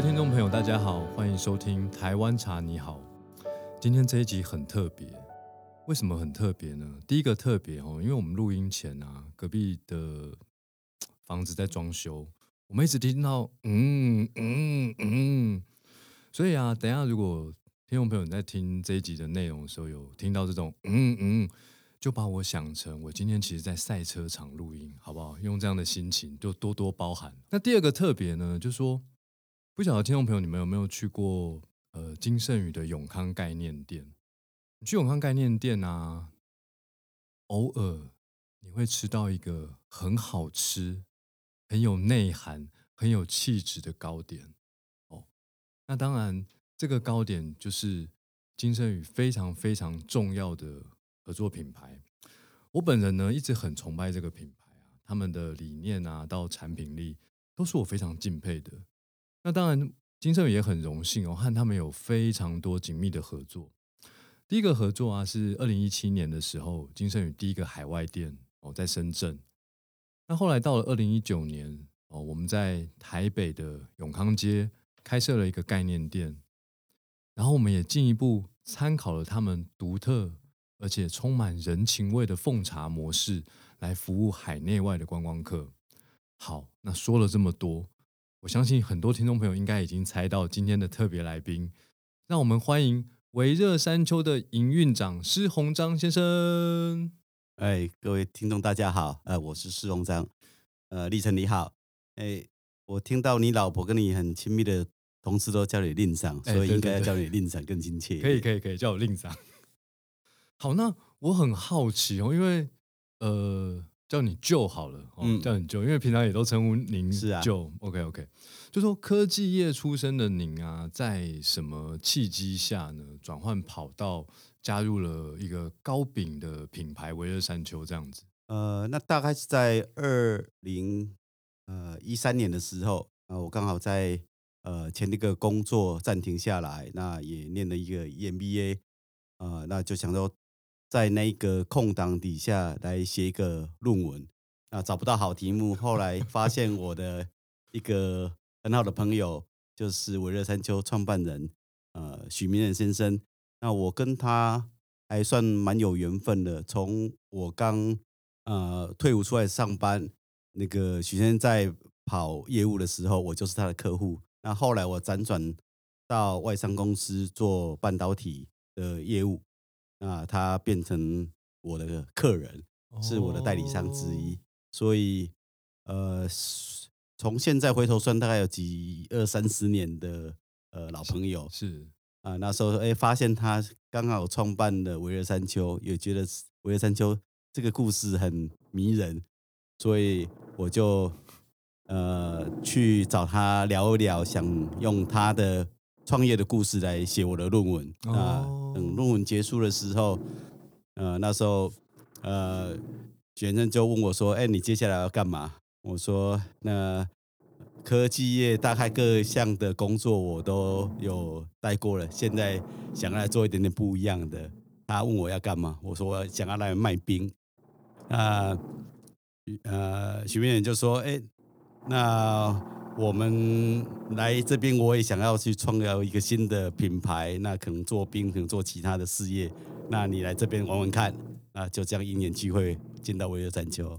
位听众朋友，大家好，欢迎收听《台湾茶你好》。今天这一集很特别，为什么很特别呢？第一个特别哦，因为我们录音前啊，隔壁的房子在装修，我们一直听到嗯嗯嗯，所以啊，等下如果听众朋友在听这一集的内容的时候，有听到这种嗯嗯，就把我想成我今天其实在赛车场录音，好不好？用这样的心情就多多包涵。那第二个特别呢，就说不晓得听众朋友你们有没有去过呃金盛宇的永康概念店？你去永康概念店啊，偶尔你会吃到一个很好吃、很有内涵、很有气质的糕点哦。那当然。这个糕点就是金盛宇非常非常重要的合作品牌。我本人呢一直很崇拜这个品牌啊，他们的理念啊到产品力都是我非常敬佩的。那当然，金盛宇也很荣幸哦，和他们有非常多紧密的合作。第一个合作啊是二零一七年的时候，金盛宇第一个海外店哦在深圳。那后来到了二零一九年哦，我们在台北的永康街开设了一个概念店。然后我们也进一步参考了他们独特而且充满人情味的奉茶模式，来服务海内外的观光客。好，那说了这么多，我相信很多听众朋友应该已经猜到今天的特别来宾。让我们欢迎维热山丘的营运长施鸿章先生。哎，各位听众大家好，呃，我是施鸿章。呃，立成你好。哎，我听到你老婆跟你很亲密的。同事都叫你令长，所以应该要叫你令长更亲切。可以可以可以叫我令长。好，那我很好奇哦，因为呃，叫你舅好了，嗯，叫你舅，因为平常也都称呼您是啊舅。OK OK，就说科技业出身的您啊，在什么契机下呢，转换跑道，加入了一个糕饼的品牌维热山丘这样子？呃，那大概是在二零呃一三年的时候啊，我刚好在。呃，前一个工作暂停下来，那也念了一个 EMBA，呃，那就想说在那个空档底下来写一个论文，啊，找不到好题目，后来发现我的一个很好的朋友，就是维热山丘创办人，呃，许明仁先生，那我跟他还算蛮有缘分的，从我刚呃退伍出来上班，那个许先生在跑业务的时候，我就是他的客户。那后来我辗转到外商公司做半导体的业务，那他变成我的客人，是我的代理商之一。所以，呃，从现在回头算，大概有几二三十年的呃老朋友。是啊，那时候哎，发现他刚好创办的维热山丘，也觉得维热山丘这个故事很迷人，所以我就。呃，去找他聊一聊，想用他的创业的故事来写我的论文啊。等论文结束的时候，呃，那时候呃，学生就问我说：“哎，你接下来要干嘛？”我说：“那科技业大概各项的工作我都有带过了，现在想要来做一点点不一样的。”他问我要干嘛？我说：“我想要来卖冰。”啊，呃，许明远就说：“哎。”那我们来这边，我也想要去创造一个新的品牌。那可能做冰，可能做其他的事业。那你来这边玩玩看。那就这样一年机会见到维热山丘。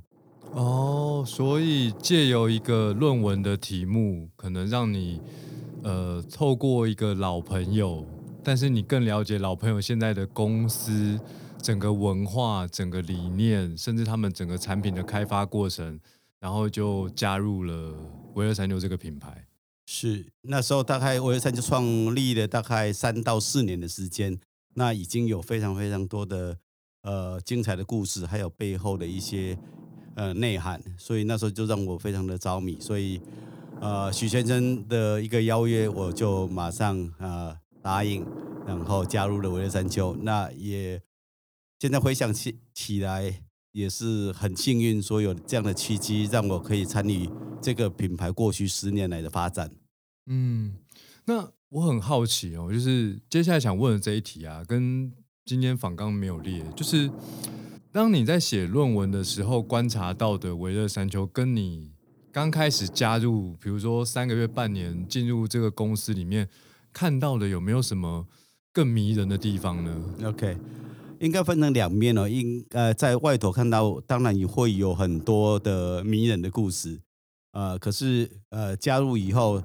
哦，所以借由一个论文的题目，可能让你呃透过一个老朋友，但是你更了解老朋友现在的公司整个文化、整个理念，甚至他们整个产品的开发过程。然后就加入了维尔三六这个品牌，是那时候大概维尔三就创立了大概三到四年的时间，那已经有非常非常多的呃精彩的故事，还有背后的一些呃内涵，所以那时候就让我非常的着迷，所以呃许先生的一个邀约，我就马上呃答应，然后加入了维尔山丘，那也现在回想起起来。也是很幸运，说有这样的契机，让我可以参与这个品牌过去十年来的发展。嗯，那我很好奇哦，就是接下来想问的这一题啊，跟今天访刚没有列，就是当你在写论文的时候观察到的维热山丘，跟你刚开始加入，比如说三个月、半年进入这个公司里面，看到的有没有什么更迷人的地方呢？OK，应该分成两面哦。应呃，在外头看到，当然也会有很多的迷人的故事，呃，可是呃，加入以后，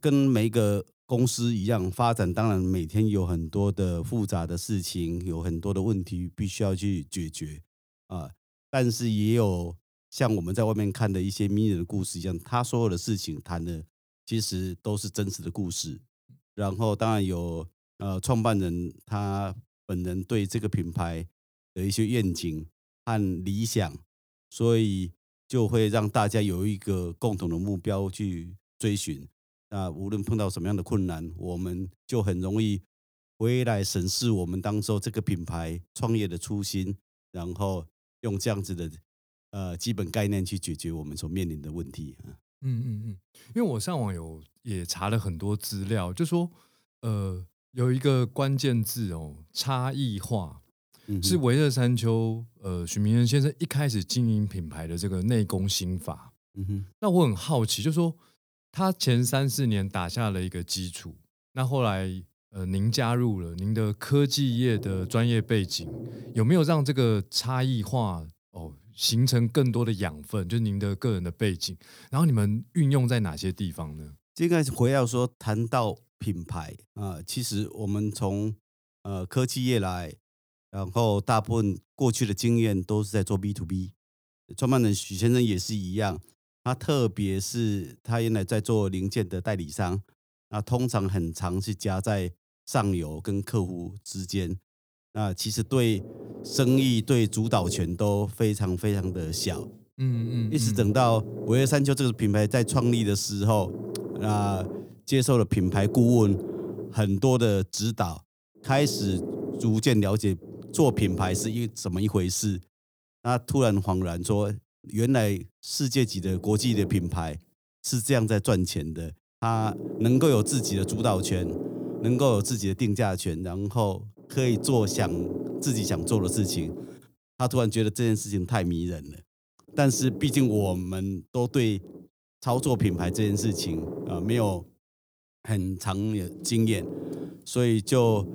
跟每一个公司一样发展，当然每天有很多的复杂的事情，有很多的问题必须要去解决啊。但是也有像我们在外面看的一些迷人的故事一样，他所有的事情谈的其实都是真实的故事。然后当然有呃创办人他本人对这个品牌的一些愿景和理想，所以就会让大家有一个共同的目标去追寻。那无论碰到什么样的困难，我们就很容易回来审视我们当初这个品牌创业的初心，然后。用这样子的呃基本概念去解决我们所面临的问题。嗯嗯嗯，因为我上网有也查了很多资料，就说呃有一个关键字哦，差异化是维热山丘呃许明仁先生一开始经营品牌的这个内功心法。嗯哼，那我很好奇，就说他前三四年打下了一个基础，那后来。呃，您加入了您的科技业的专业背景，有没有让这个差异化哦形成更多的养分？就是您的个人的背景，然后你们运用在哪些地方呢？这个回到说谈到品牌啊，其实我们从呃科技业来，然后大部分过去的经验都是在做 B to B，创办人许先生也是一样，他特别是他原来在做零件的代理商，那通常很常是夹在。上游跟客户之间，那其实对生意对主导权都非常非常的小，嗯嗯，一直等到五月山丘这个品牌在创立的时候，那接受了品牌顾问很多的指导，开始逐渐了解做品牌是一怎么一回事，那突然恍然说，原来世界级的国际的品牌是这样在赚钱的，它能够有自己的主导权。能够有自己的定价权，然后可以做想自己想做的事情，他突然觉得这件事情太迷人了。但是毕竟我们都对操作品牌这件事情呃没有很长的经验，所以就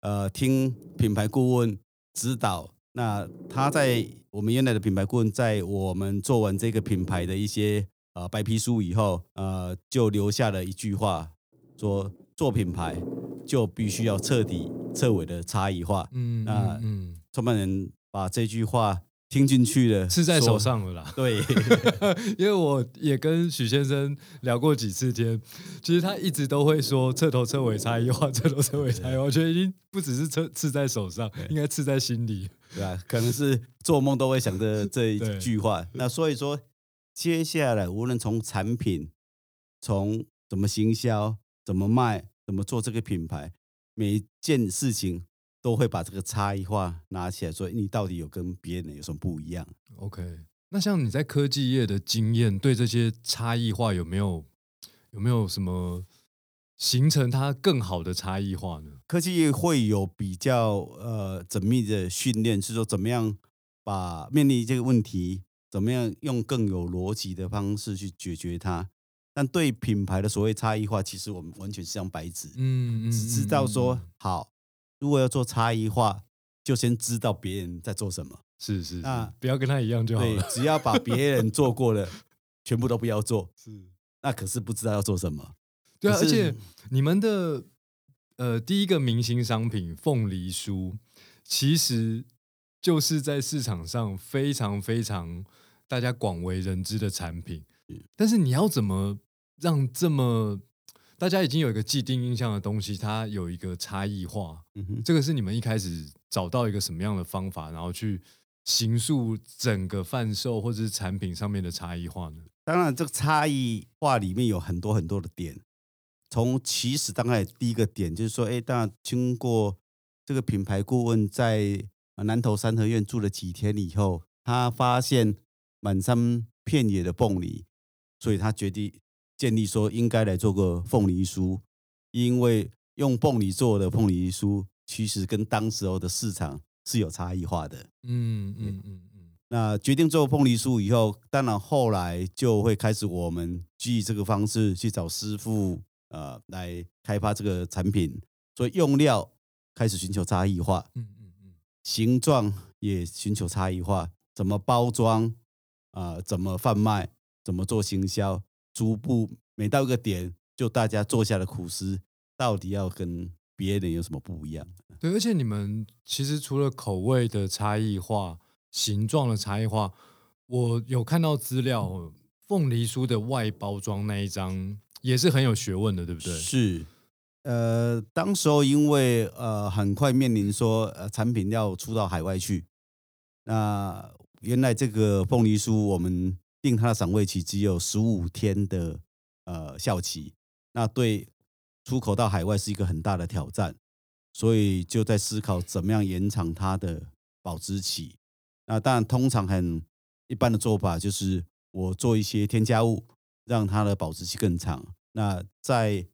呃听品牌顾问指导。那他在我们原来的品牌顾问在我们做完这个品牌的一些呃白皮书以后，呃就留下了一句话说。做品牌就必须要彻底彻尾的差异化。嗯，那嗯，创办人把这句话听进去了，是在手上了啦。对，因为我也跟许先生聊过几次天，其实他一直都会说彻头彻尾差异化，彻头彻尾差异化。我觉得已经不只是刺刺在手上，应该刺在心里，对吧？可能是做梦都会想着这一句话。那所以说，接下来无论从产品，从怎么行销。怎么卖？怎么做这个品牌？每一件事情都会把这个差异化拿起来，说你到底有跟别人有什么不一样？OK，那像你在科技业的经验，对这些差异化有没有有没有什么形成它更好的差异化呢？科技业会有比较呃缜密的训练，是说怎么样把面临这个问题，怎么样用更有逻辑的方式去解决它。但对品牌的所谓差异化，其实我们完全是张白纸，嗯嗯，只知道说好，如果要做差异化，就先知道别人在做什么，是是，那不要跟他一样就好了，只要把别人 做过的全部都不要做，是，那可是不知道要做什么，对啊，而且你们的呃第一个明星商品凤梨酥，其实就是在市场上非常非常大家广为人知的产品，但是你要怎么？让这么大家已经有一个既定印象的东西，它有一个差异化。嗯哼，这个是你们一开始找到一个什么样的方法，然后去形塑整个贩售或者是产品上面的差异化呢？当然，这个差异化里面有很多很多的点。从起始，当然第一个点就是说，哎，当然经过这个品牌顾问在南投三合院住了几天以后，他发现满山遍野的凤梨，所以他决定。建立说应该来做个凤梨酥，因为用凤梨做的凤梨酥，其实跟当时候的市场是有差异化的。嗯嗯嗯嗯。那决定做凤梨酥以后，当然后来就会开始我们基于这个方式去找师傅，呃，来开发这个产品。所以用料开始寻求差异化，嗯嗯嗯，形状也寻求差异化，怎么包装啊？怎么贩卖？怎么做行销？逐步每到一个点，就大家坐下的苦思，到底要跟别人有什么不一样？对，而且你们其实除了口味的差异化。形状的差异化，我有看到资料，凤梨酥的外包装那一张也是很有学问的，对不对？是，呃，当时候因为呃很快面临说呃产品要出到海外去，那原来这个凤梨酥我们定它的赏味期只有十五天的呃效期，那对出口到海外是一个很大的挑战，所以就在思考怎么样延长它的保质期。那当然，通常很一般的做法就是我做一些添加物，让它的保质期更长。那在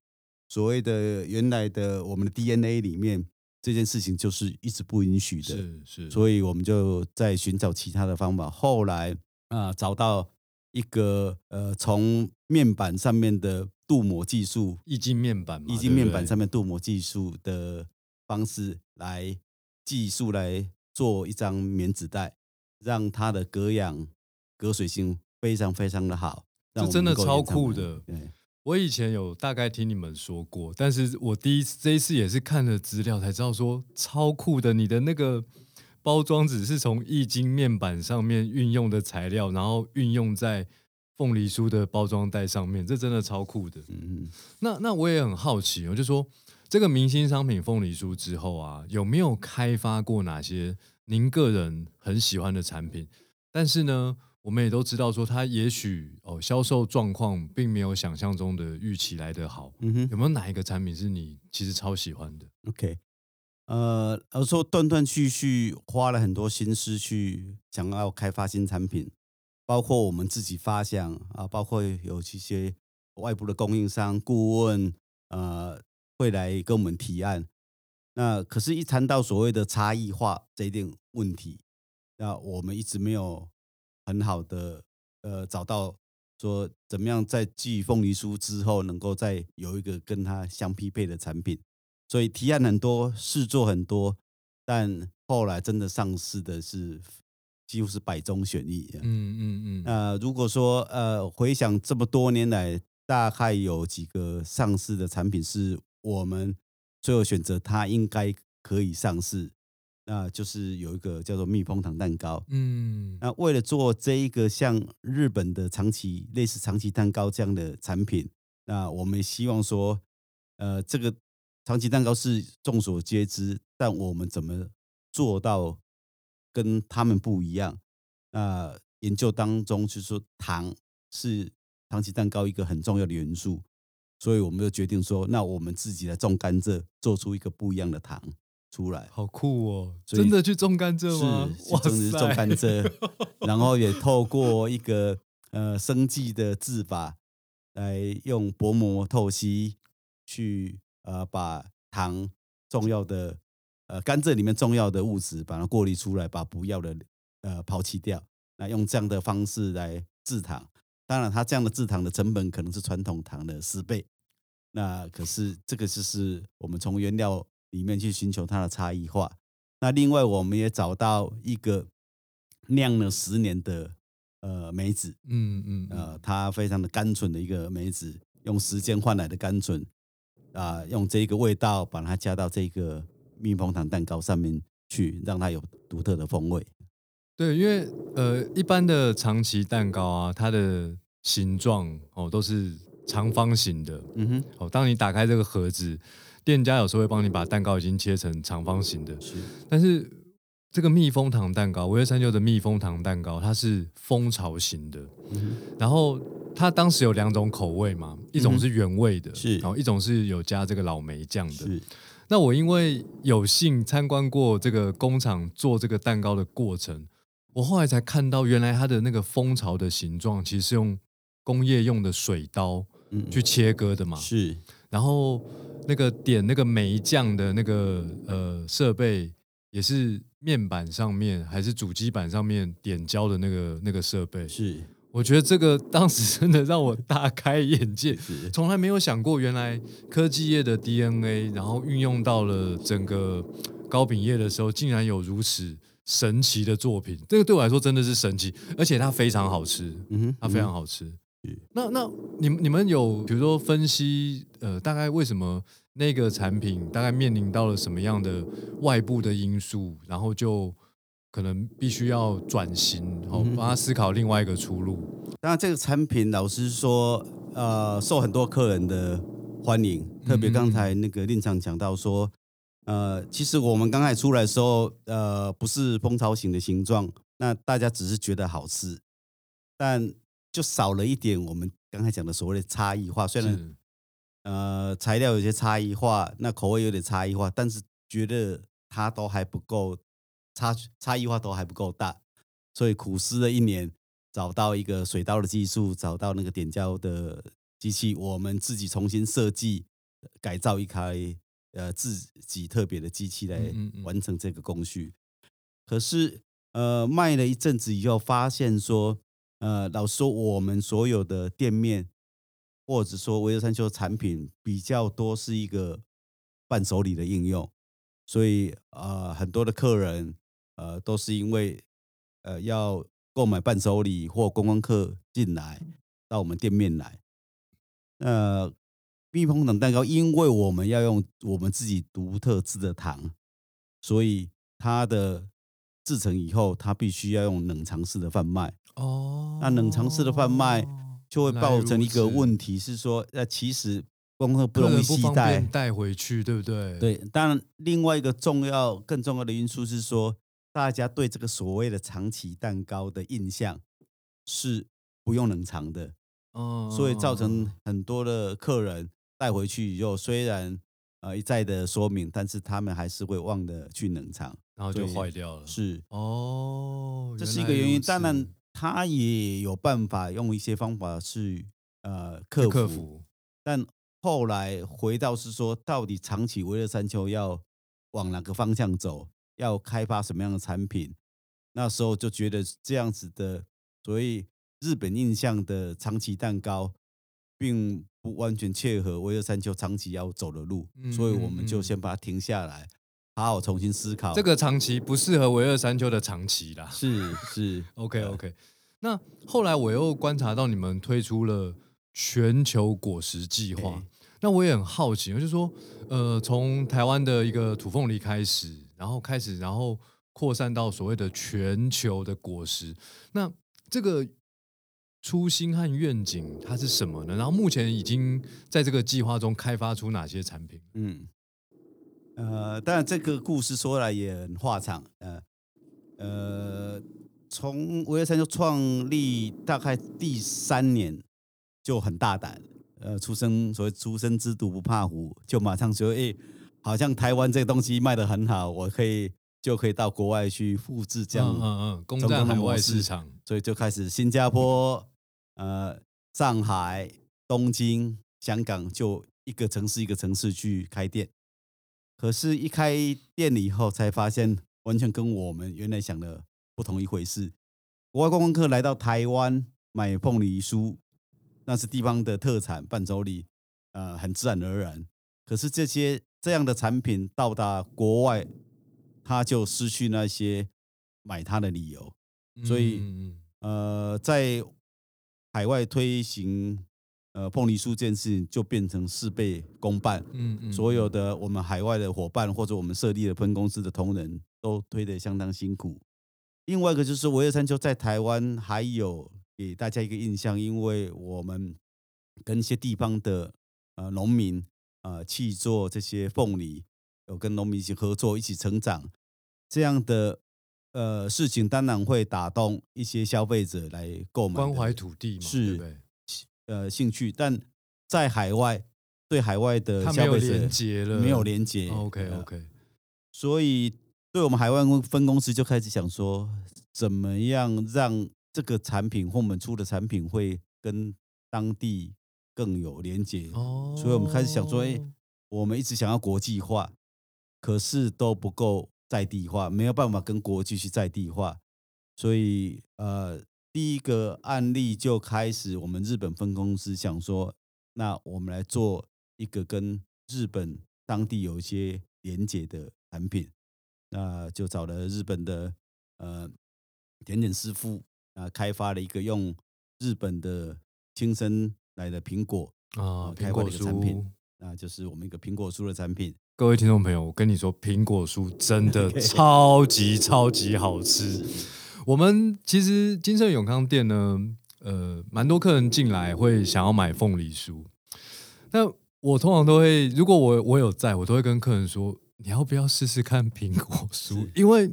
所谓的原来的我们的 DNA 里面，这件事情就是一直不允许的。是是，所以我们就在寻找其他的方法。后来啊，找到一个呃，从面板上面的镀膜技术，液晶面板，液晶面板上面镀膜技术的方式来技术来做一张棉纸袋。让它的隔氧、隔水性非常非常的好，这真的超酷的。我以前有大概听你们说过，但是我第一次这一次也是看了资料才知道说超酷的。你的那个包装纸是从易经面板上面运用的材料，然后运用在凤梨酥的包装袋上面，这真的超酷的。嗯嗯，那那我也很好奇，我就说这个明星商品凤梨酥之后啊，有没有开发过哪些？您个人很喜欢的产品，但是呢，我们也都知道说，它也许哦，销售状况并没有想象中的预期来得好。嗯哼，有没有哪一个产品是你其实超喜欢的？OK，呃，而说断断续续花了很多心思去想要开发新产品，包括我们自己发想啊，包括有一些外部的供应商顾问，呃，会来跟我们提案。那可是，一谈到所谓的差异化这一点问题，那我们一直没有很好的呃找到说怎么样在继凤梨酥之后，能够再有一个跟它相匹配的产品。所以提案很多，事做很多，但后来真的上市的是几乎是百中选一。嗯嗯嗯。那如果说呃回想这么多年来，大概有几个上市的产品是我们。最后选择它应该可以上市，那就是有一个叫做蜜蜂糖蛋糕。嗯，那为了做这一个像日本的长崎类似长崎蛋糕这样的产品，那我们希望说，呃，这个长崎蛋糕是众所皆知，但我们怎么做到跟他们不一样？那研究当中就是说，糖是长崎蛋糕一个很重要的元素。所以我们就决定说，那我们自己来种甘蔗，做出一个不一样的糖出来。好酷哦！真的去种甘蔗吗？是，真的是种甘蔗，然后也透过一个呃生计的制法，来用薄膜透析去呃把糖重要的呃甘蔗里面重要的物质把它过滤出来，把不要的呃抛弃掉。那用这样的方式来制糖，当然它这样的制糖的成本可能是传统糖的十倍。那可是这个就是我们从原料里面去寻求它的差异化。那另外我们也找到一个酿了十年的呃梅子，嗯嗯，呃，它非常的甘醇的一个梅子，用时间换来的甘醇啊，用这个味道把它加到这个蜜蜂糖蛋糕上面去，让它有独特的风味。对，因为呃一般的长崎蛋糕啊，它的形状哦都是。长方形的，嗯哼，哦，当你打开这个盒子，店家有时候会帮你把蛋糕已经切成长方形的，是。但是这个蜜蜂糖蛋糕，五月三九的蜜蜂糖蛋糕，它是蜂巢型的，嗯然后它当时有两种口味嘛，一种是原味的，是，然后一种是有加这个老梅酱的，是。那我因为有幸参观过这个工厂做这个蛋糕的过程，我后来才看到，原来它的那个蜂巢的形状其实是用工业用的水刀。去切割的嘛，是，然后那个点那个梅酱的那个呃设备也是面板上面还是主机板上面点胶的那个那个设备。是我觉得这个当时真的让我大开眼界，从来没有想过，原来科技业的 DNA，然后运用到了整个糕饼业的时候，竟然有如此神奇的作品。这个对我来说真的是神奇，而且它非常好吃，嗯哼，它非常好吃。那那你们你们有比如说分析呃，大概为什么那个产品大概面临到了什么样的外部的因素，然后就可能必须要转型，然后帮他思考另外一个出路。当然，这个产品老实说，呃，受很多客人的欢迎。特别刚才那个令长讲到说，呃，其实我们刚才出来的时候，呃，不是蜂巢型的形状，那大家只是觉得好吃，但就少了一点我们刚才讲的所谓的差异化。虽然呃材料有些差异化，那口味有点差异化，但是觉得它都还不够差差异化都还不够大，所以苦思了一年，找到一个水刀的技术，找到那个点胶的机器，我们自己重新设计改造一台呃自己特别的机器来完成这个工序。可是呃卖了一阵子以后，发现说呃老师说，我们所有的店面或者说维尔山丘产品比较多是一个伴手礼的应用，所以呃很多的客人呃都是因为呃要购买伴手礼或观光客进来到我们店面来。那蜜蜂糖蛋糕，因为我们要用我们自己独特制的糖，所以它的制成以后，它必须要用冷藏式的贩卖。哦，那冷藏式的贩卖就会造成一个问题是说，呃，其实观光客不容易携带。带回去，对不对？，对，当然另外一个重要、更重要的因素是说，大家对这个所谓的长崎蛋糕的印象是不用冷藏的，哦，所以造成嗯很多的客人带回去以后，虽然呃一再的说明，但是他们还是会忘了去冷藏，然后就坏掉了。是哦，这是一个原因。当然，他也有办法用一些方法去呃克服，克服。但后来回到是说，到底长崎维乐山丘要往哪个方向走，要开发什么样的产品？那时候就觉得这样子的所以日本印象的长崎蛋糕，并不完全切合维二山丘长期要走的路，嗯所以我们就先把它停下来，好好重新思考。这个长期不适合维二山丘的长期啦。是是 OK OK，那后来我又观察到你们推出了全球果实计划对，那我也很好奇，就是说，呃，从台湾的一个土凤梨开始，然后开始，然后扩散到所谓的全球的果实，那这个初心和愿景它是什么呢？然后目前已经在这个计划中开发出哪些产品？嗯，呃，当然这个故事说来也很话长，呃呃，从五月三就创立大概第三年就很大胆，呃，出生所谓出生之犊不怕虎，就马上说，哎、好像台湾这个东西卖的很好，我可以就可以到国外去复制这样，嗯嗯嗯，攻占海外市场。所以就开始新加坡、呃上海、东京、香港，就一个城市一个城市去开店。可是，一开店了以后，才发现完全跟我们原来想的不同一回事。国外观光客来到台湾买凤梨酥，那是地方的特产伴手礼，呃，很自然而然。可是这些这样的产品到达国外，他就失去那些买它的理由。所以呃，在海外推行呃凤梨酥这件事情，就变成事倍功半。嗯嗯，所有的我们海外的伙伴或者我们设立的分公司的同仁都推得相当辛苦。另外一个就是维尔山丘在台湾还有给大家一个印象，因为我们跟一些地方的呃农民呃去做这些凤梨，有跟农民一起合作，一起成长，这样的呃事情当然会打动一些消费者来购买，关怀土地嘛，是对对？呃兴趣，但在海外对海外的消费者连接了，没有连接。OK 呃 OK，所以对我们海外分公司就开始想说，怎么样让这个产品或我们出的产品会跟当地更有连接。哦，所以我们开始想说，哎，我们一直想要国际化，可是都不够在地化，没有办法跟国际去在地化，所以呃，第一个案例就开始，我们日本分公司想说，那我们来做一个跟日本当地有一些连结的产品，那就找了日本的呃甜点师傅啊，开发了一个用日本的亲生来的苹果啊，苹果的产品酥。，那就是我们一个苹果酥的产品。各位听众朋友，我跟你说，苹果酥真的 超级超级好吃。我们其实金盛永康店呢，呃，蛮多客人进来会想要买凤梨酥，那我通常都会，如果我我有在，我都会跟客人说，你要不要试试看苹果酥？因为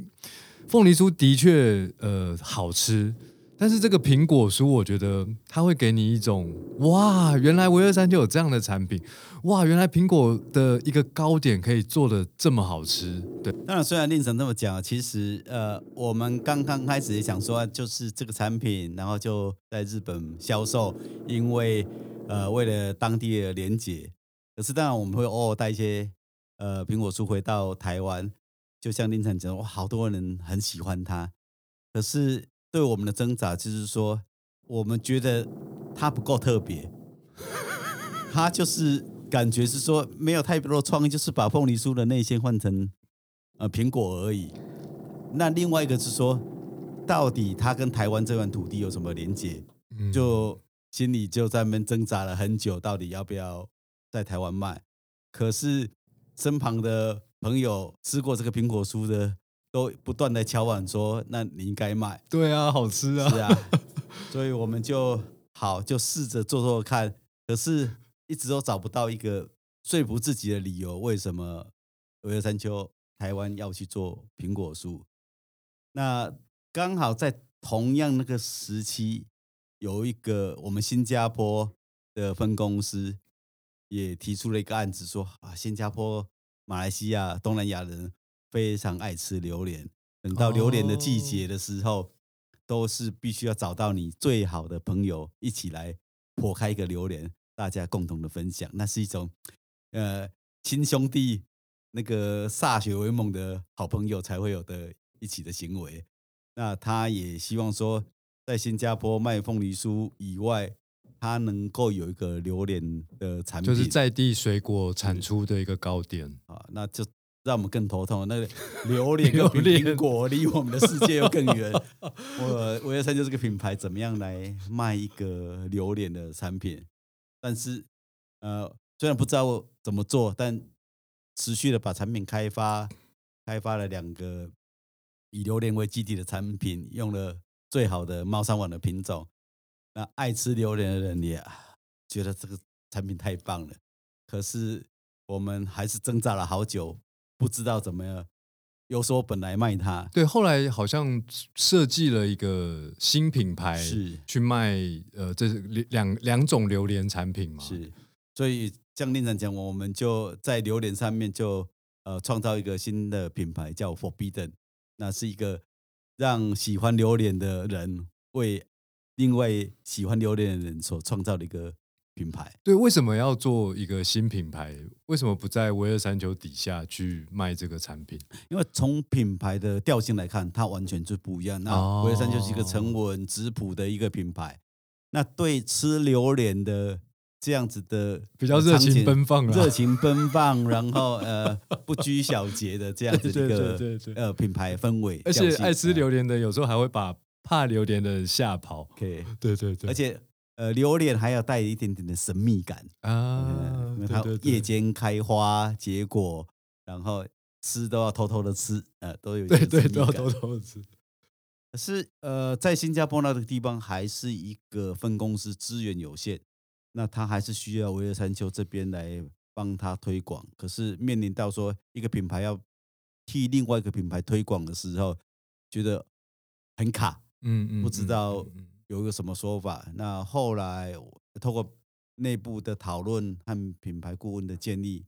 凤梨酥的确呃好吃，但是这个苹果酥，我觉得它会给你一种哇，原来维二山就有这样的产品，哇，原来苹果的一个糕点可以做的这么好吃，对，当然，虽然令神这么讲，其实呃，我们刚刚开始也想说，就是这个产品，然后就在日本销售，因为呃，为了当地的连结。可是当然，我们会偶尔带一些呃苹果酥回到台湾，就像令晨讲，哇，好多人很喜欢它。可是对我们的挣扎就是说，我们觉得它不够特别，他就是感觉是说没有太多创意，就是把凤梨酥的内馅换成呃苹果而已。那另外一个是说，到底它跟台湾这块土地有什么连接？嗯就心里就在那边挣扎了很久，到底要不要在台湾卖？可是身旁的朋友吃过这个苹果酥的，都不断的敲碗说：“那你应该卖。”对啊，好吃啊，是啊，所以我们就好就试着做做看，可是一直都找不到一个说服自己的理由，为什么维尔山丘台湾要去做苹果树？那刚好在同样那个时期，有一个我们新加坡的分公司也提出了一个案子说啊，新加坡、马来西亚、东南亚人非常爱吃榴莲，等到榴莲的季节的时候，都是必须要找到你最好的朋友一起来破开一个榴莲，大家共同的分享，那是一种呃亲兄弟那个歃血为盟的好朋友才会有的一起的行为。那他也希望说，在新加坡卖凤梨酥以外，他能够有一个榴莲的产品，就是在地水果产出的一个糕点。啊，那就让我们更头痛。那个榴莲跟苹果离我们的世界又更远。我维尔山就这个品牌怎么样来卖一个榴莲的产品？但是呃，虽然不知道怎么做，但持续的把产品开发，开发了两个以榴莲为基底的产品，用了最好的猫山王的品种。那爱吃榴莲的人也啊觉得这个产品太棒了，可是我们还是挣扎了好久，不知道怎么样有所本来卖它。对，后来好像设计了一个新品牌，是去卖呃，这是两两种榴莲产品嘛？是，所以像令长讲，我们就在榴莲上面就呃创造一个新的品牌，叫 Forbidden，那是一个让喜欢榴莲的人为另外喜欢榴莲的人所创造的一个品牌。对，为什么要做一个新品牌？为什么不在维二山丘底下去卖这个产品？因为从品牌的调性来看，它完全就不一样。那哦维尔山就是一个沉稳质朴的一个品牌，那对吃榴莲的这样子的比较热情奔放啦热情奔放，然后呃不拘小节的这样子一个呃品牌氛围，而且爱吃榴莲的，有时候还会把怕榴莲的人吓跑。，OK，对对对，而且呃榴莲还要带一点点的神秘感，啊嗯，因为它夜间开花结果，然后吃都要偷偷的吃，呃，都有对对都要偷偷的吃。可是呃，在新加坡那个地方还是一个分公司资源有限，那他还是需要维尔山丘这边来帮他推广。可是面临到说一个品牌要替另外一个品牌推广的时候，觉得很卡，嗯嗯，不知嗯道嗯嗯有一个什么说法。那后来透过内部的讨论和品牌顾问的建议，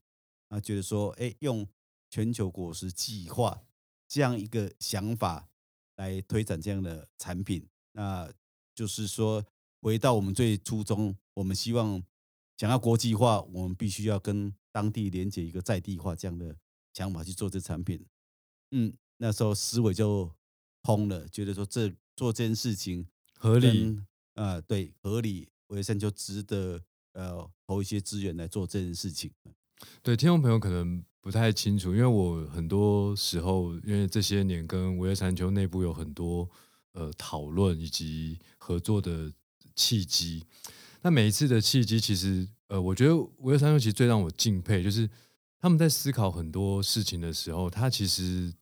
啊，觉得说，哎，用全球果实计划这样一个想法来推展这样的产品，那就是说，回到我们最初衷，我们希望想要国际化，我们必须要跟当地连接一个在地化这样的想法去做这产品。嗯，那时候思维就通了，觉得说这做这件事情合理，呃对合理，维生就值得呃投一些资源来做这件事情。对听众朋友可能不太清楚，因为我很多时候因为这些年跟维乐山丘内部有很多呃讨论以及合作的契机。那每一次的契机，其实呃，我觉得维乐山丘其实最让我敬佩，就是他们在思考很多事情的时候，他其实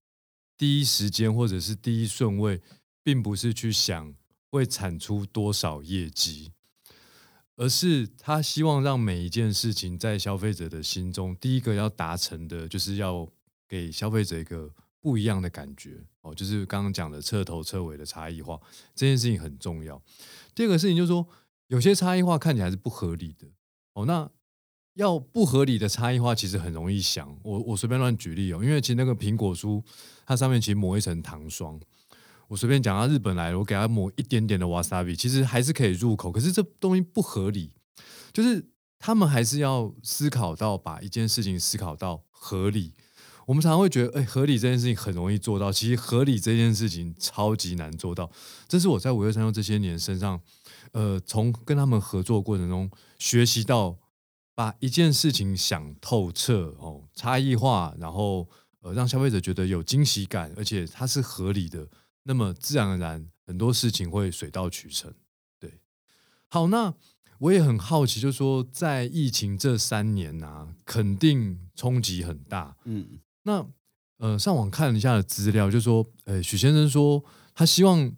第一时间或者是第一顺位，并不是去想会产出多少业绩。而是他希望让每一件事情在消费者的心中，第一个要达成的，就是要给消费者一个不一样的感觉哦，就是刚刚讲的彻头彻尾的差异化，这件事情很重要。第二个事情就是说，有些差异化看起来是不合理的哦，那要不合理的差异化，其实很容易想。我我随便乱举例哦，因为其实那个苹果酥，它上面其实抹一层糖霜。我随便讲到日本来了，我给他抹一点点的 wasabi，其实还是可以入口。可是这东西不合理，就是他们还是要思考到把一件事情思考到合理。我们常常会觉得，哎，合理这件事情很容易做到，其实合理这件事情超级难做到。这是我在五月三六这些年身上，呃，从跟他们合作过程中学习到，把一件事情想透彻哦，差异化，然后呃，让消费者觉得有惊喜感，而且它是合理的。那么自然而然，很多事情会水到渠成。对，好，那我也很好奇，就是说，在疫情这三年啊，肯定冲击很大。嗯，那呃，上网看了一下的资料，就说，呃，许先生说，他希望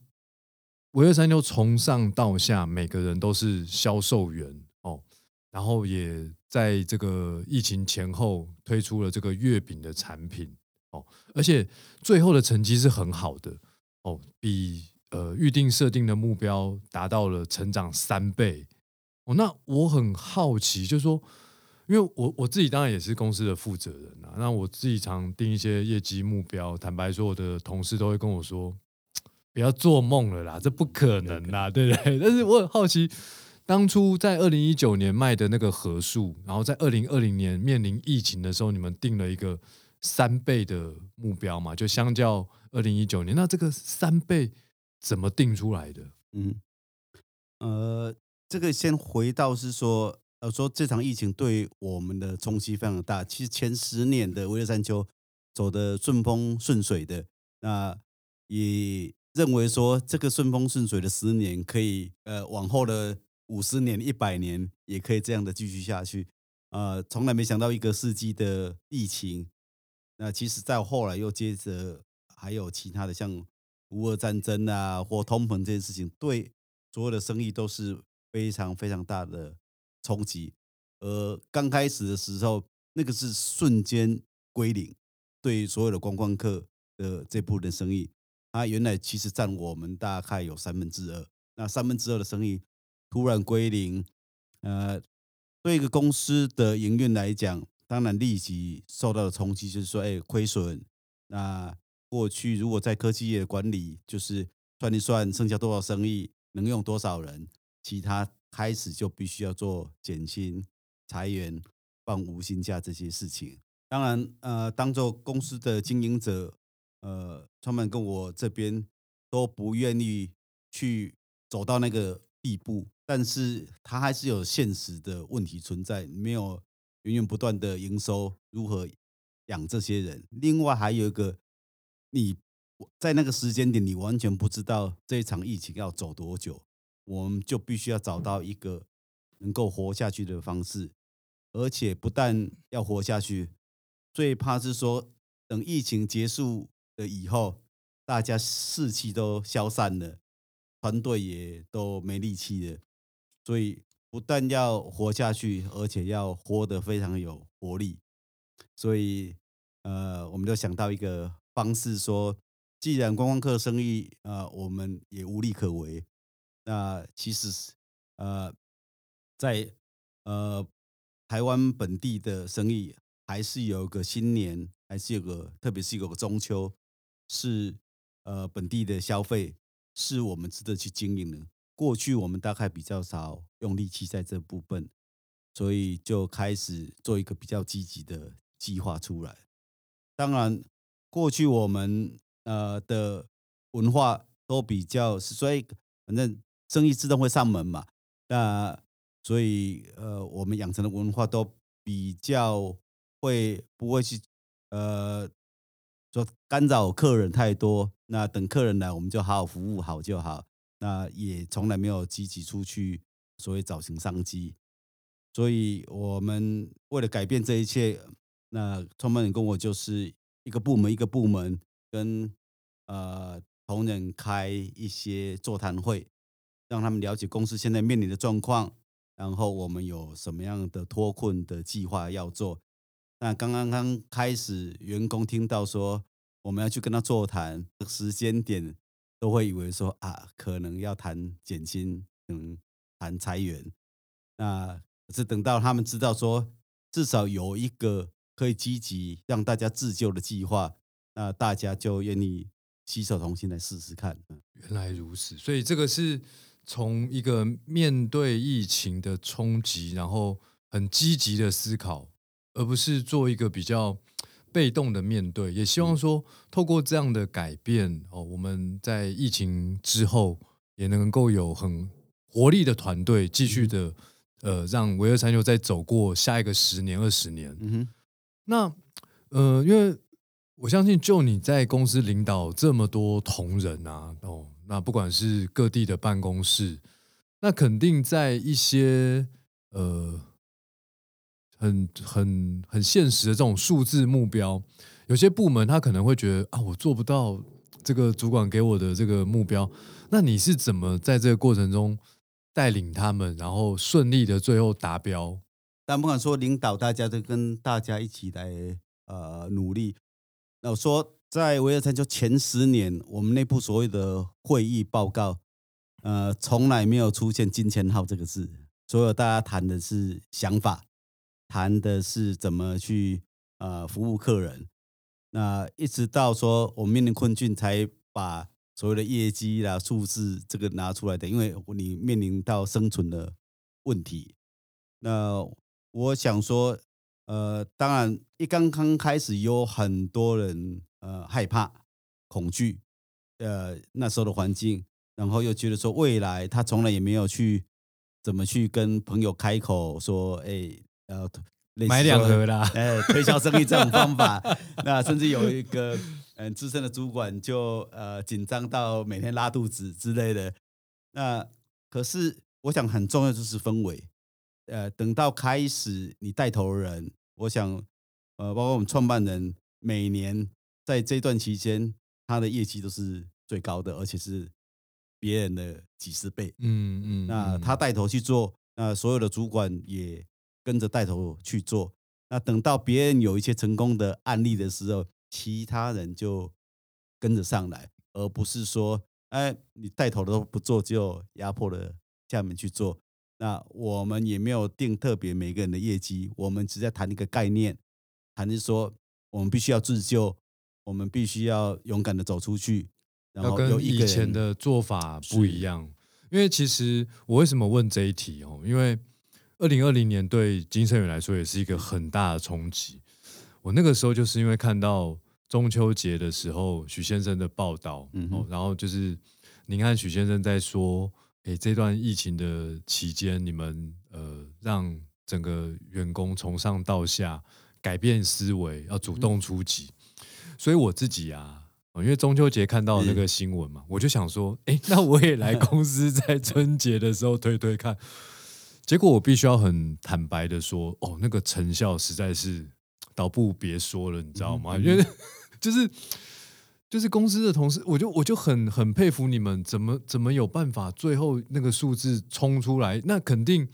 维二三六从上到下每个人都是销售员哦，然后也在这个疫情前后推出了这个月饼的产品哦，而且最后的成绩是很好的。哦，比呃预定设定的目标达到了成长三倍哦。那我很好奇，就是说，因为我我自己当然也是公司的负责人啊，那我自己常定一些业绩目标。坦白说，我的同事都会跟我说，不要做梦了啦，这不可能啦，对不对？但是我很好奇，当初在二零一九年卖的那个核数，然后在二零二零年面临疫情的时候，你们定了一个三倍的目标嘛？就相较。二零一九年，那这个三倍怎么定出来的？嗯，呃，这个先回到是说，呃，说这场疫情对我们的冲击非常大。其实前十年的威乐山丘走的顺风顺水的，那也认为说这个顺风顺水的十年可以，呃，往后的五十年、一百年也可以这样的继续下去。呃，从来没想到一个世纪的疫情，那其实在后来又接着。还有其他的，像乌俄战争啊，或通膨这件事情，对所有的生意都是非常非常大的冲击。而刚开始的时候，那个是瞬间归零，对所有的观光客的这部分生意，它原来其实占我们大概有三分之二。那三分之二的生意突然归零，呃，对一个公司的营运来讲，当然立即受到的冲击就是说，哎，亏损。那过去如果在科技业管理，就是算一算剩下多少生意，能用多少人，其他开始就必须要做减薪、裁员、放无薪假这些事情。当然，呃，当做公司的经营者，呃，创办跟我这边都不愿意去走到那个地步，但是他还是有现实的问题存在，没有源源不断的营收，如何养这些人？另外还有一个。你在那个时间点，你完全不知道这一场疫情要走多久，我们就必须要找到一个能够活下去的方式，而且不但要活下去，最怕是说等疫情结束了以后，大家士气都消散了，团队也都没力气了，所以不但要活下去，而且要活得非常有活力，所以呃，我们就想到一个。方式说，既然观光客生意呃，我们也无力可为。那其实呃，在呃台湾本地的生意，还是有个新年，还是有个，特别是有个中秋，是呃本地的消费，是我们值得去经营的。过去我们大概比较少用力气在这部分，所以就开始做一个比较积极的计划出来。当然。过去我们呃的文化都比较，所以反正生意自动会上门嘛。那所以呃，我们养成的文化都比较会不会去呃说干扰客人太多。那等客人来，我们就好好服务好就好。那也从来没有积极出去所谓找寻商机。所以我们为了改变这一切，那创办人跟我就是一个部门一个部门跟呃同仁开一些座谈会，让他们了解公司现在面临的状况。然后我们有什么样的脱困的计划要做？那刚刚刚开始，员工听到说我们要去跟他座谈，时间点都会以为说啊，可能要谈减薪，嗯，谈裁员。那可是等到他们知道说，至少有一个可以积极让大家自救的计划，那大家就愿意携手同心来试试看。原来如此，所以这个是。从一个面对疫情的冲击，然后很积极的思考，而不是做一个比较被动的面对。也希望说，透过这样的改变哦，我们在疫情之后也能够有很活力的团队，继续的呃，让维尔三球再走过下一个十年、二十年。嗯哼，那呃，因为我相信，就你在公司领导这么多同仁啊，哦。那不管是各地的办公室，那肯定在一些呃很很很现实的这种数字目标，有些部门他可能会觉得啊，我做不到这个主管给我的这个目标。那你是怎么在这个过程中带领他们，然后顺利的最后达标？但不敢说领导大家都跟大家一起来呃努力。那我说。在维尔山就前十年，我们内部所谓的会议报告，呃，从来没有出现“金钱号”这个字。所有大家谈的是想法，谈的是怎么去呃服务客人。那一直到说我面临困境，才把所谓的业绩啦、数字这个拿出来的。因为你面临到生存的问题。那我想说，呃，当然一刚刚开始有很多人。呃，害怕、恐惧，呃，那时候的环境，然后又觉得说未来他从来也没有去怎么去跟朋友开口说，哎，呃，买两盒啦，哎，推销生意这种方法，那甚至有一个嗯资深的主管就呃紧张到每天拉肚子之类的。那可是我想很重要就是氛围，呃，等到开始你带头人，我想呃，包括我们创办人每年。在这段期间，他的业绩都是最高的，而且是别人的几十倍。嗯嗯，那他带头去做，那所有的主管也跟着带头去做。那等到别人有一些成功的案例的时候，其他人就跟着上来，而不是说，哎，你带头的都不做，就压迫了下面去做。那我们也没有定特别每个人的业绩，我们只在谈一个概念，谈是说我们必须要自救。我们必须要勇敢的走出去，然后跟以前的做法不一样。因为其实我为什么问这一题哦？因为二零二零年对金生远来说也是一个很大的冲击。我那个时候就是因为看到中秋节的时候许先生的报道，哦，然后就是您看许先生在说，哎，这段疫情的期间，你们呃让整个员工从上到下改变思维，要主动出击。所以我自己啊，因为中秋节看到那个新闻嘛，我就想说，哎，那我也来公司在春节的时候推推看。结果我必须要很坦白的说，哦，那个成效实在是 倒不别说了，你知道吗？因为 就是就是公司的同事，我就我就很很佩服你们，怎么怎么有办法最后那个数字冲出来？那肯定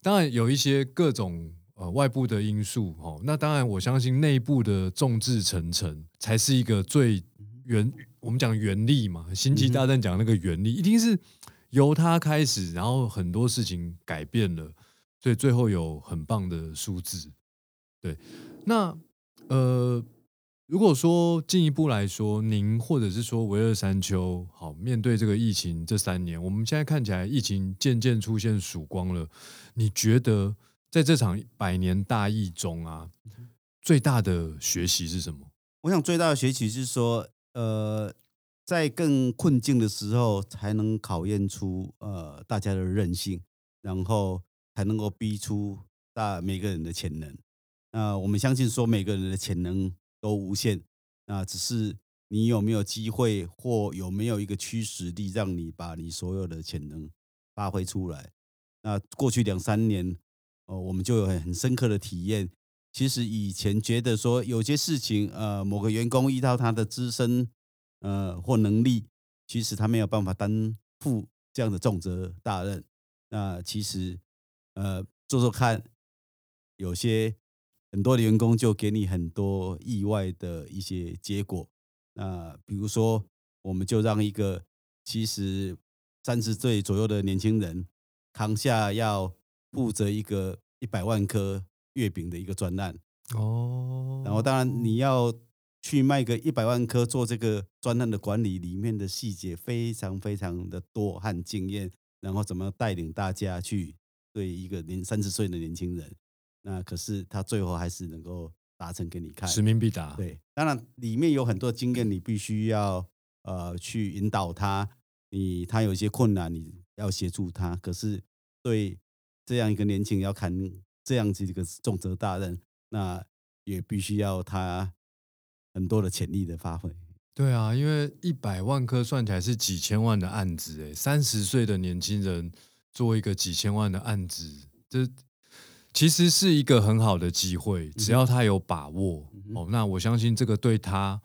当然有一些各种。呃，外部的因素哦，那当然，我相信内部的众志成城才是一个最原。我们讲原力嘛，星际大战讲那个原力，一定是由他开始，然后很多事情改变了，所以最后有很棒的数字。对，那呃，如果说进一步来说，您或者是说维二山丘，好，面对这个疫情这三年，我们现在看起来疫情渐渐出现曙光了，你觉得？在这场百年大疫中啊，最大的学习是什么？我想最大的学习是说，呃，在更困境的时候，才能考验出呃大家的韧性，然后才能够逼出大每个人的潜能。那我们相信说，每个人的潜能都无限，那只是你有没有机会，或有没有一个驱使力，让你把你所有的潜能发挥出来。那过去两三年，哦，我们就有很深刻的体验。其实以前觉得说有些事情，呃，某个员工依照他的资深，呃或能力，其实他没有办法担负这样的重责大任。那其实，呃，做做看，有些。很多的员工就给你很多意外的一些结果。那比如说，我们就让一个其实三十岁左右的年轻人扛下要负责一个一百万颗月饼的一个专案。哦。然后当然你要去卖个一百万颗，做这个专案的管理，里面的细节非常非常的多和经验。然后怎么带领大家去对一个年三十岁的年轻人。那可是他最后还是能够达成给你看，使命必达。对，当然里面有很多经验，你必须要呃去引导他。你他有一些困难，你要协助他。可是对这样一个年轻人要扛这样子一个重责大任，那也必须要他很多的潜力的发挥。对啊，因为一百万颗算起来是几千万的案子，哎，三十岁的年轻人做一个几千万的案子，这。其实是一个很好的机会，只要他有把握哦，那我相信这个对他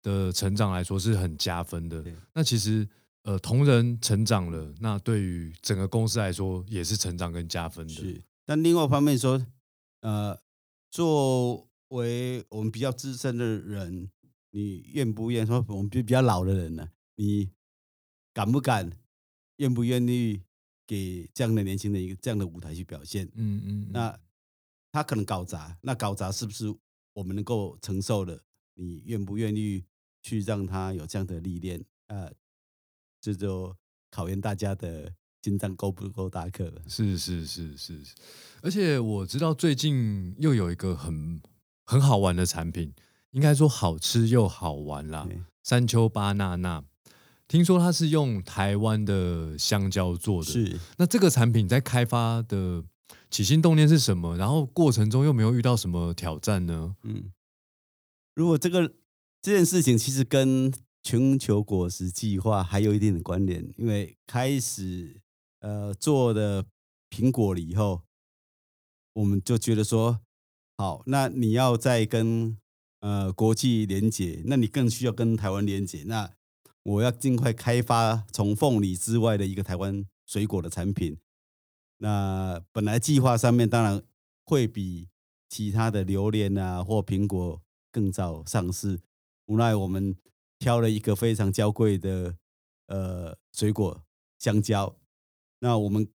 的成长来说是很加分的。那其实呃，同仁成长了，那对于整个公司来说也是成长跟加分的。是，但另外一方面说，呃，作为我们比较资深的人，你愿不愿意说我们比比较老的人呢？你敢不敢？愿不愿意？给这样的年轻人一个这样的舞台去表现，嗯嗯，那他可能搞砸，那搞砸是不是我们能够承受的？你愿不愿意去让他有这样的历练？呃，这就考验大家的心脏够不够大颗。是是是是，而且我知道最近又有一个很很好玩的产品，应该说好吃又好玩啦，山丘巴娜娜。听说它是用台湾的香蕉做的，是那这个产品在开发的起心动念是什么？然后过程中又没有遇到什么挑战呢？嗯，如果这个这件事情其实跟全球果实计划还有一定的关联，因为开始呃做的苹果了以后，我们就觉得说，好，那你要再跟呃国际连接，那你更需要跟台湾连接，那。我要尽快开发从凤梨之外的一个台湾水果的产品。那本来计划上面当然会比其他的榴莲啊或苹果更早上市，无奈我们挑了一个非常娇贵的呃水果香蕉。那我们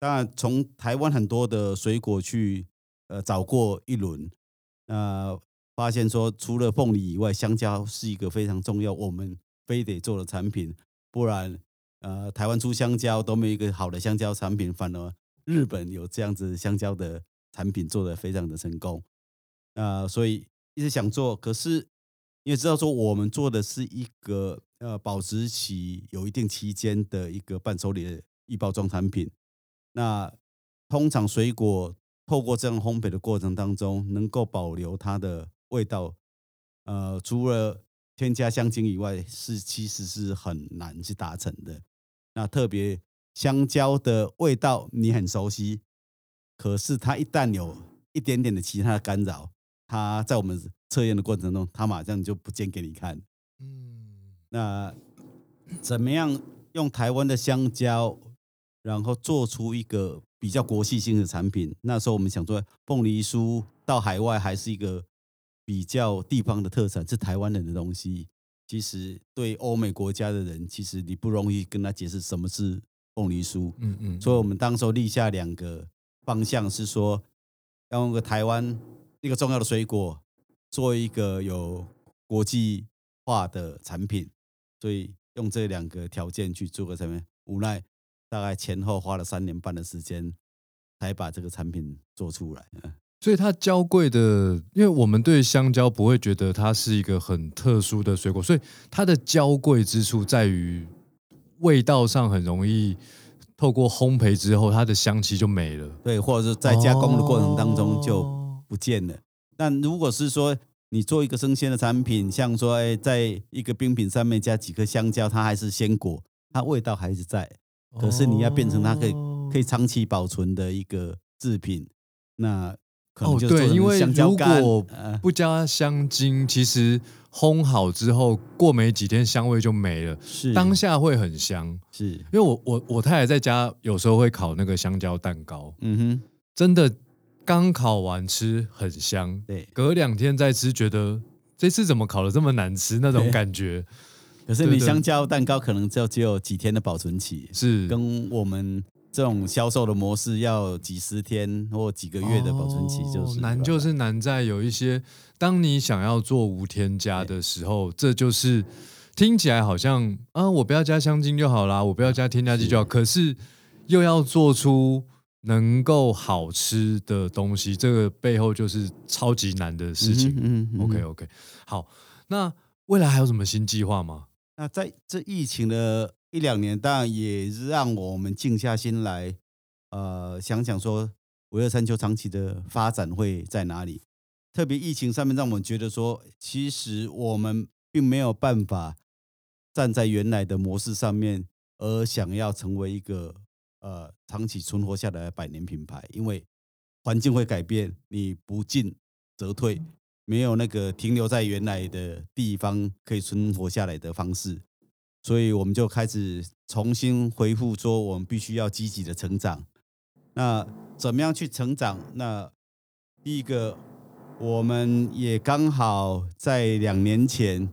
当然从台湾很多的水果去呃找过一轮，那发现说除了凤梨以外，香蕉是一个非常重要我们。非得做的产品，不然，呃，台湾出香蕉都没有一个好的香蕉产品，反而日本有这样子香蕉的产品做的非常的成功，啊，所以一直想做，可是你也知道说我们做的是一个呃保质期有一定期间的一个伴手礼的易包装产品，那通常水果透过这样烘焙的过程当中，能够保留它的味道，呃，除了添加香精以外，是其实是很难去达成的。那特别香蕉的味道你很熟悉，可是它一旦有一点点的其他的干扰，它在我们测验的过程中，它马上就不见给你看。嗯，那怎么样用台湾的香蕉，然后做出一个比较国际性的产品？那时候我们想说，凤梨酥到海外还是一个。比较地方的特产是台湾人的东西，其实对欧美国家的人，其实你不容易跟他解释什么是凤梨酥。嗯嗯，所以我们当时立下两个方向，是说要用个台湾一个重要的水果，做一个有国际化的产品，所以用这两个条件去做个产品，无奈大概前后花了三年半的时间，才把这个产品做出来。所以它娇贵的，因为我们对香蕉不会觉得它是一个很特殊的水果，所以它的娇贵之处在于味道上很容易透过烘焙之后，它的香气就没了。对，或者是在加工的过程当中就哦不见了。但如果是说你做一个生鲜的产品，像说哎，在一个冰品上面加几颗香蕉，它还是鲜果，它味道还是在。可是你要变成它可以哦可以长期保存的一个制品，那可能哦，就做对，因为成香蕉如干。果呃不加香精，其实烘好之后，过没几天香味就没了，是当下会很香。是因为我我我太太在家有时候会烤那个香蕉蛋糕，嗯哼，真的刚烤完吃很香，对。隔两天再吃觉得这次怎么烤的这么难吃那种感觉可是你香蕉蛋糕可能就只有几天的保存期，是。跟我们这种销售的模式要几十天或几个月的保存期，就是哦难，就是难在有一些，当你想要做无添加的时候，这就是听起来好像啊，我不要加香精就好啦，我不要加添加剂就好，可是又要做出能够好吃的东西，这个背后就是超级难的事情。嗯嗯 OK OK，好，那未来还有什么新计划吗？那在这疫情的一两年，当然也让我们静下心来，呃，想想说维尔山丘长期的发展会在哪里。特别疫情上面，让我们觉得说，其实我们并没有办法站在原来的模式上面，而想要成为一个呃长期存活下来的百年品牌，因为环境会改变，你不进则退，没有那个停留在原来的地方可以存活下来的方式，所以我们就开始重新恢复，说我们必须要积极的成长。那怎么样去成长？那第一个，我们也刚好在两年前，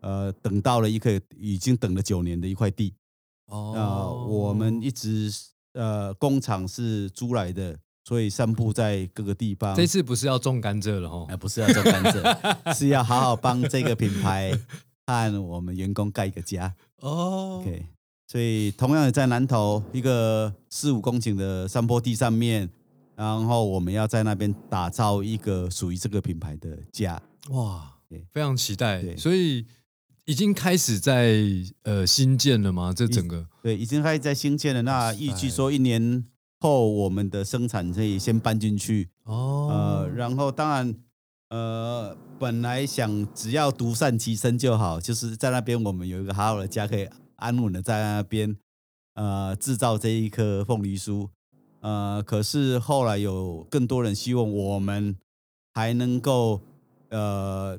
呃，等到了一个已经等了九年的一块地。哦那我们一直呃工厂是租来的，所以散布在各个地方。这次不是要种甘蔗了哦哎，？不是要种甘蔗，是要好好帮这个品牌和我们员工盖一个家。哦 OK，所以同样的在南投一个四五公顷的山坡地上面，然后我们要在那边打造一个属于这个品牌的家。哇，非常期待。所以已经开始在呃新建了吗？这整个对，已经开始在新建了。那预计说一年后我们的生产可以先搬进去。哦，呃，然后当然，呃，本来想只要独善其身就好，就是在那边我们有一个好好的家，可以安稳的在那边呃制造这一颗凤梨酥。呃，可是后来有更多人希望我们还能够呃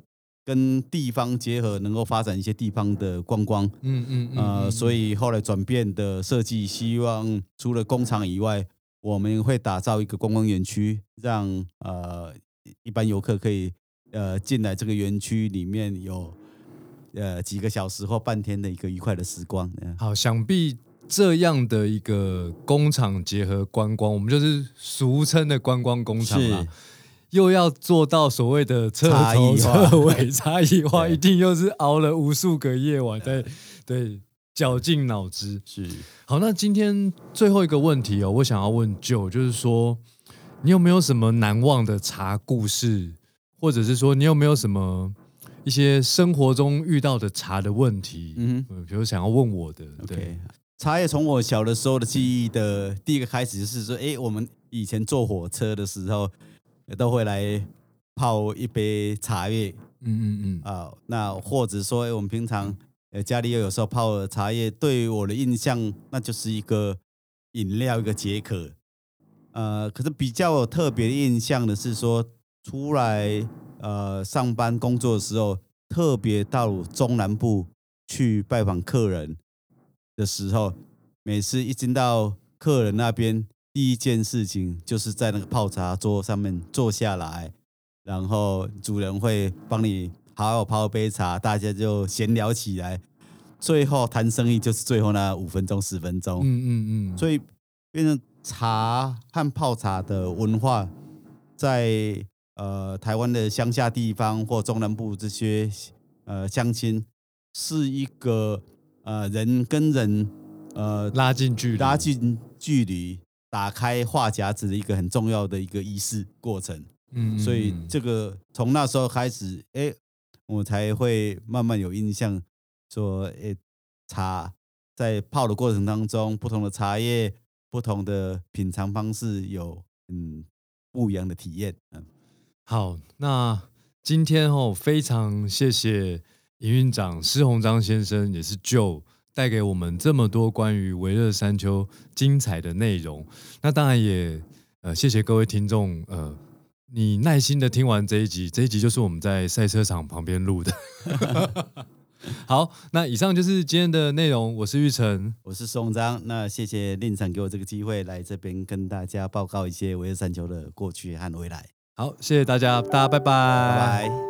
跟地方结合，能够发展一些地方的观光。嗯嗯嗯呃，所以以后来转变的设计，希望除了工厂以外，我们会打造一个观光园区，让呃一般游客可以呃进来这个园区里面有呃几个小时或半天的一个愉快的时光。呃好，想必这样的一个工厂结合观光，我们就是俗称的观光工厂啦是。又要做到所谓的彻差头彻尾 差异化，一定又是熬了无数个夜晚在对绞尽脑汁。是好，那今天最后一个问题哦，我想要问 Joe，就是说，你有没有什么难忘的茶故事，或者是说，你有没有什么一些生活中遇到的茶的问题？嗯嗯比如想要问我的哼对。茶叶从我小的时候的记忆的第一个开始就是说，哎，我们以前坐火车的时候，都会来泡一杯茶叶，嗯嗯嗯，啊、那或者说诶我们平常呃家里又有时候泡的茶叶，对于我的印象，那就是一个饮料，一个解渴。呃，可是比较有特别的印象的是说，出来呃上班工作的时候，特别到中南部去拜访客人的时候，每次一进到客人那边，第一件事情就是在那个泡茶桌上面坐下来，然后主人会帮你好好泡杯茶，大家就闲聊起来，最后谈生意就是最后那五分钟十分钟，嗯嗯嗯，所以变成茶和泡茶的文化，在呃台湾的乡下地方或中南部这些呃乡亲，是一个呃人跟人呃拉近距离，拉近距离、打开话匣子的一个很重要的一个仪式过程。嗯，所以嗯这个从那时候开始，哎，我才会慢慢有印象，说，哎，茶在泡的过程当中，不同的茶叶、不同的品尝方式有嗯不一样的体验。嗯，好，那今天哦，非常谢谢营运长施鸿章先生，也是 Joe 带给我们这么多关于维热山丘精彩的内容。那当然也呃，谢谢各位听众，呃，你耐心的听完这一集，这一集就是我们在赛车场旁边录的。好，那以上就是今天的内容，我是玉成，我是宋章，那谢谢令长给我这个机会来这边跟大家报告一些维热山丘的过去和未来。好，谢谢大家，大家拜拜，拜拜。